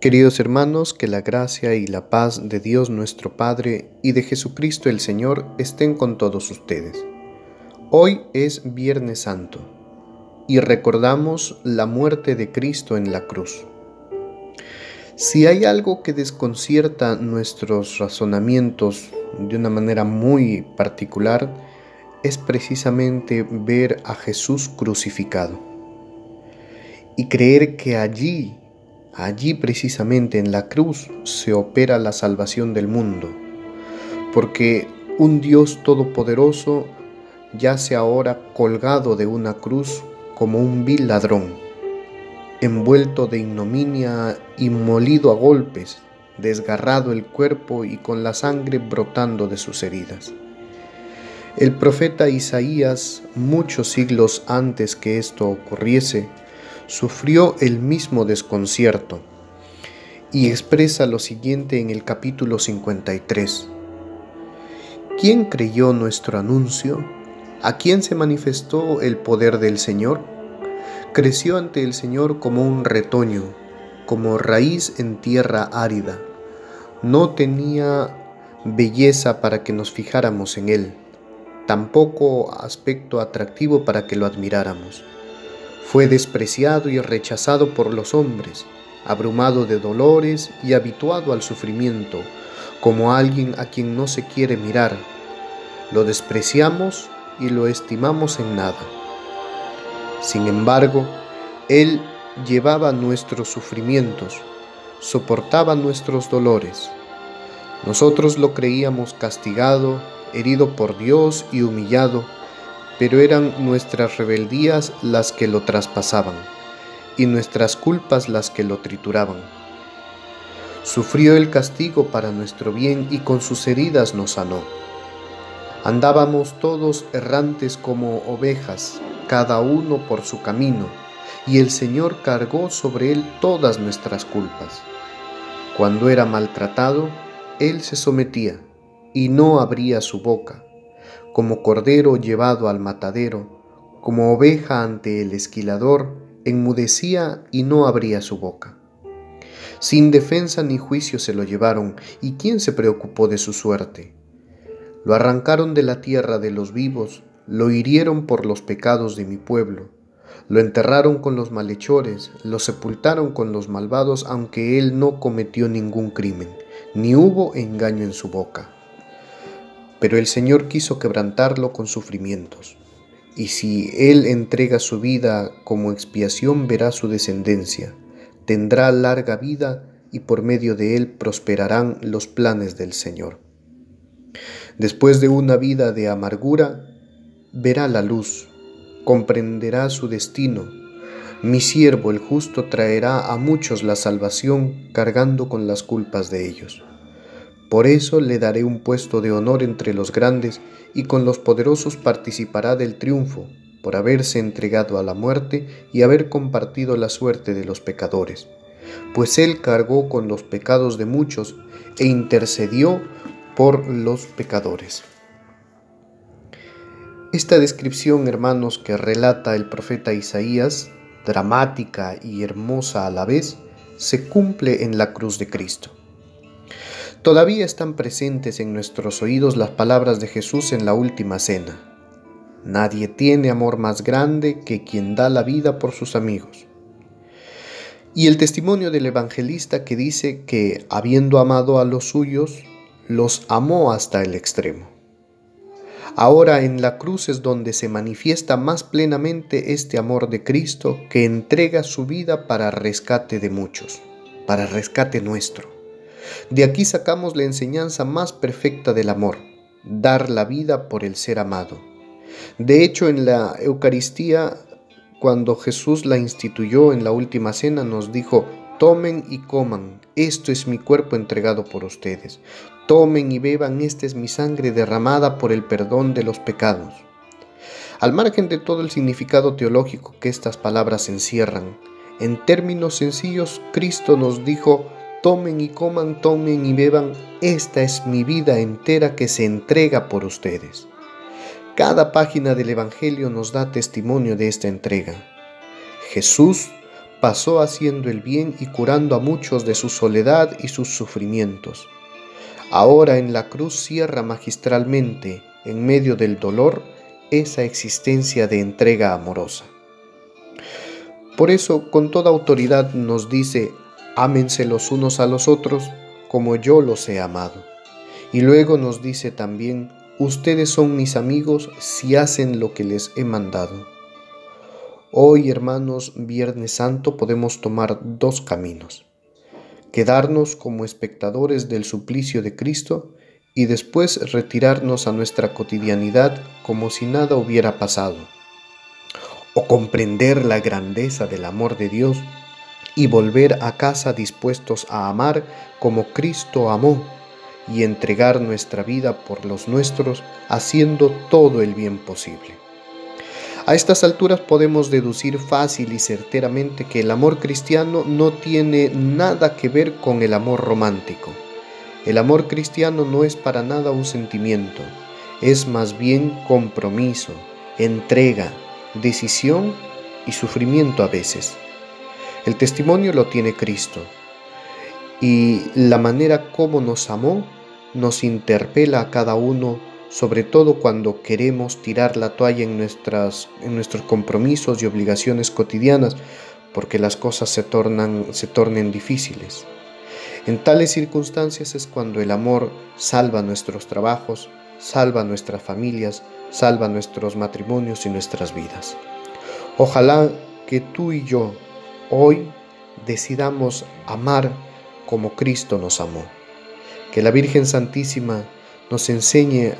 Queridos hermanos, que la gracia y la paz de Dios nuestro Padre y de Jesucristo el Señor estén con todos ustedes. Hoy es Viernes Santo y recordamos la muerte de Cristo en la cruz. Si hay algo que desconcierta nuestros razonamientos de una manera muy particular, es precisamente ver a Jesús crucificado y creer que allí Allí precisamente en la cruz se opera la salvación del mundo, porque un Dios todopoderoso yace ahora colgado de una cruz como un vil ladrón, envuelto de ignominia y molido a golpes, desgarrado el cuerpo y con la sangre brotando de sus heridas. El profeta Isaías, muchos siglos antes que esto ocurriese, sufrió el mismo desconcierto y expresa lo siguiente en el capítulo 53. ¿Quién creyó nuestro anuncio? ¿A quién se manifestó el poder del Señor? Creció ante el Señor como un retoño, como raíz en tierra árida. No tenía belleza para que nos fijáramos en él, tampoco aspecto atractivo para que lo admiráramos fue despreciado y rechazado por los hombres, abrumado de dolores y habituado al sufrimiento, como alguien a quien no se quiere mirar. Lo despreciamos y lo estimamos en nada. Sin embargo, Él llevaba nuestros sufrimientos, soportaba nuestros dolores. Nosotros lo creíamos castigado, herido por Dios y humillado, pero eran nuestras rebeldías las que lo traspasaban y nuestras culpas las que lo trituraban. Sufrió el castigo para nuestro bien y con sus heridas nos sanó. Andábamos todos errantes como ovejas, cada uno por su camino, y el Señor cargó sobre él todas nuestras culpas. Cuando era maltratado, él se sometía y no abría su boca como cordero llevado al matadero, como oveja ante el esquilador, enmudecía y no abría su boca. Sin defensa ni juicio se lo llevaron, ¿y quién se preocupó de su suerte? Lo arrancaron de la tierra de los vivos, lo hirieron por los pecados de mi pueblo, lo enterraron con los malhechores, lo sepultaron con los malvados, aunque él no cometió ningún crimen, ni hubo engaño en su boca. Pero el Señor quiso quebrantarlo con sufrimientos. Y si Él entrega su vida como expiación, verá su descendencia, tendrá larga vida y por medio de Él prosperarán los planes del Señor. Después de una vida de amargura, verá la luz, comprenderá su destino. Mi siervo el justo traerá a muchos la salvación cargando con las culpas de ellos. Por eso le daré un puesto de honor entre los grandes y con los poderosos participará del triunfo, por haberse entregado a la muerte y haber compartido la suerte de los pecadores. Pues él cargó con los pecados de muchos e intercedió por los pecadores. Esta descripción, hermanos, que relata el profeta Isaías, dramática y hermosa a la vez, se cumple en la cruz de Cristo. Todavía están presentes en nuestros oídos las palabras de Jesús en la última cena. Nadie tiene amor más grande que quien da la vida por sus amigos. Y el testimonio del evangelista que dice que, habiendo amado a los suyos, los amó hasta el extremo. Ahora en la cruz es donde se manifiesta más plenamente este amor de Cristo que entrega su vida para rescate de muchos, para rescate nuestro. De aquí sacamos la enseñanza más perfecta del amor, dar la vida por el ser amado. De hecho, en la Eucaristía, cuando Jesús la instituyó en la última cena, nos dijo, tomen y coman, esto es mi cuerpo entregado por ustedes. Tomen y beban, esta es mi sangre derramada por el perdón de los pecados. Al margen de todo el significado teológico que estas palabras encierran, en términos sencillos, Cristo nos dijo, tomen y coman, tomen y beban, esta es mi vida entera que se entrega por ustedes. Cada página del Evangelio nos da testimonio de esta entrega. Jesús pasó haciendo el bien y curando a muchos de su soledad y sus sufrimientos. Ahora en la cruz cierra magistralmente, en medio del dolor, esa existencia de entrega amorosa. Por eso, con toda autoridad nos dice, ámense los unos a los otros como yo los he amado. Y luego nos dice también, ustedes son mis amigos si hacen lo que les he mandado. Hoy, hermanos, Viernes Santo, podemos tomar dos caminos. Quedarnos como espectadores del suplicio de Cristo y después retirarnos a nuestra cotidianidad como si nada hubiera pasado. O comprender la grandeza del amor de Dios y volver a casa dispuestos a amar como Cristo amó y entregar nuestra vida por los nuestros haciendo todo el bien posible. A estas alturas podemos deducir fácil y certeramente que el amor cristiano no tiene nada que ver con el amor romántico. El amor cristiano no es para nada un sentimiento, es más bien compromiso, entrega, decisión y sufrimiento a veces. El testimonio lo tiene Cristo y la manera como nos amó nos interpela a cada uno sobre todo cuando queremos tirar la toalla en, nuestras, en nuestros compromisos y obligaciones cotidianas, porque las cosas se, tornan, se tornen difíciles. En tales circunstancias es cuando el amor salva nuestros trabajos, salva nuestras familias, salva nuestros matrimonios y nuestras vidas. Ojalá que tú y yo hoy decidamos amar como Cristo nos amó. Que la Virgen Santísima nos enseñe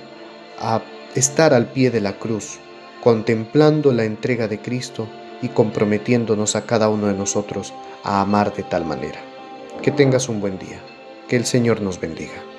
a estar al pie de la cruz, contemplando la entrega de Cristo y comprometiéndonos a cada uno de nosotros a amar de tal manera. Que tengas un buen día. Que el Señor nos bendiga.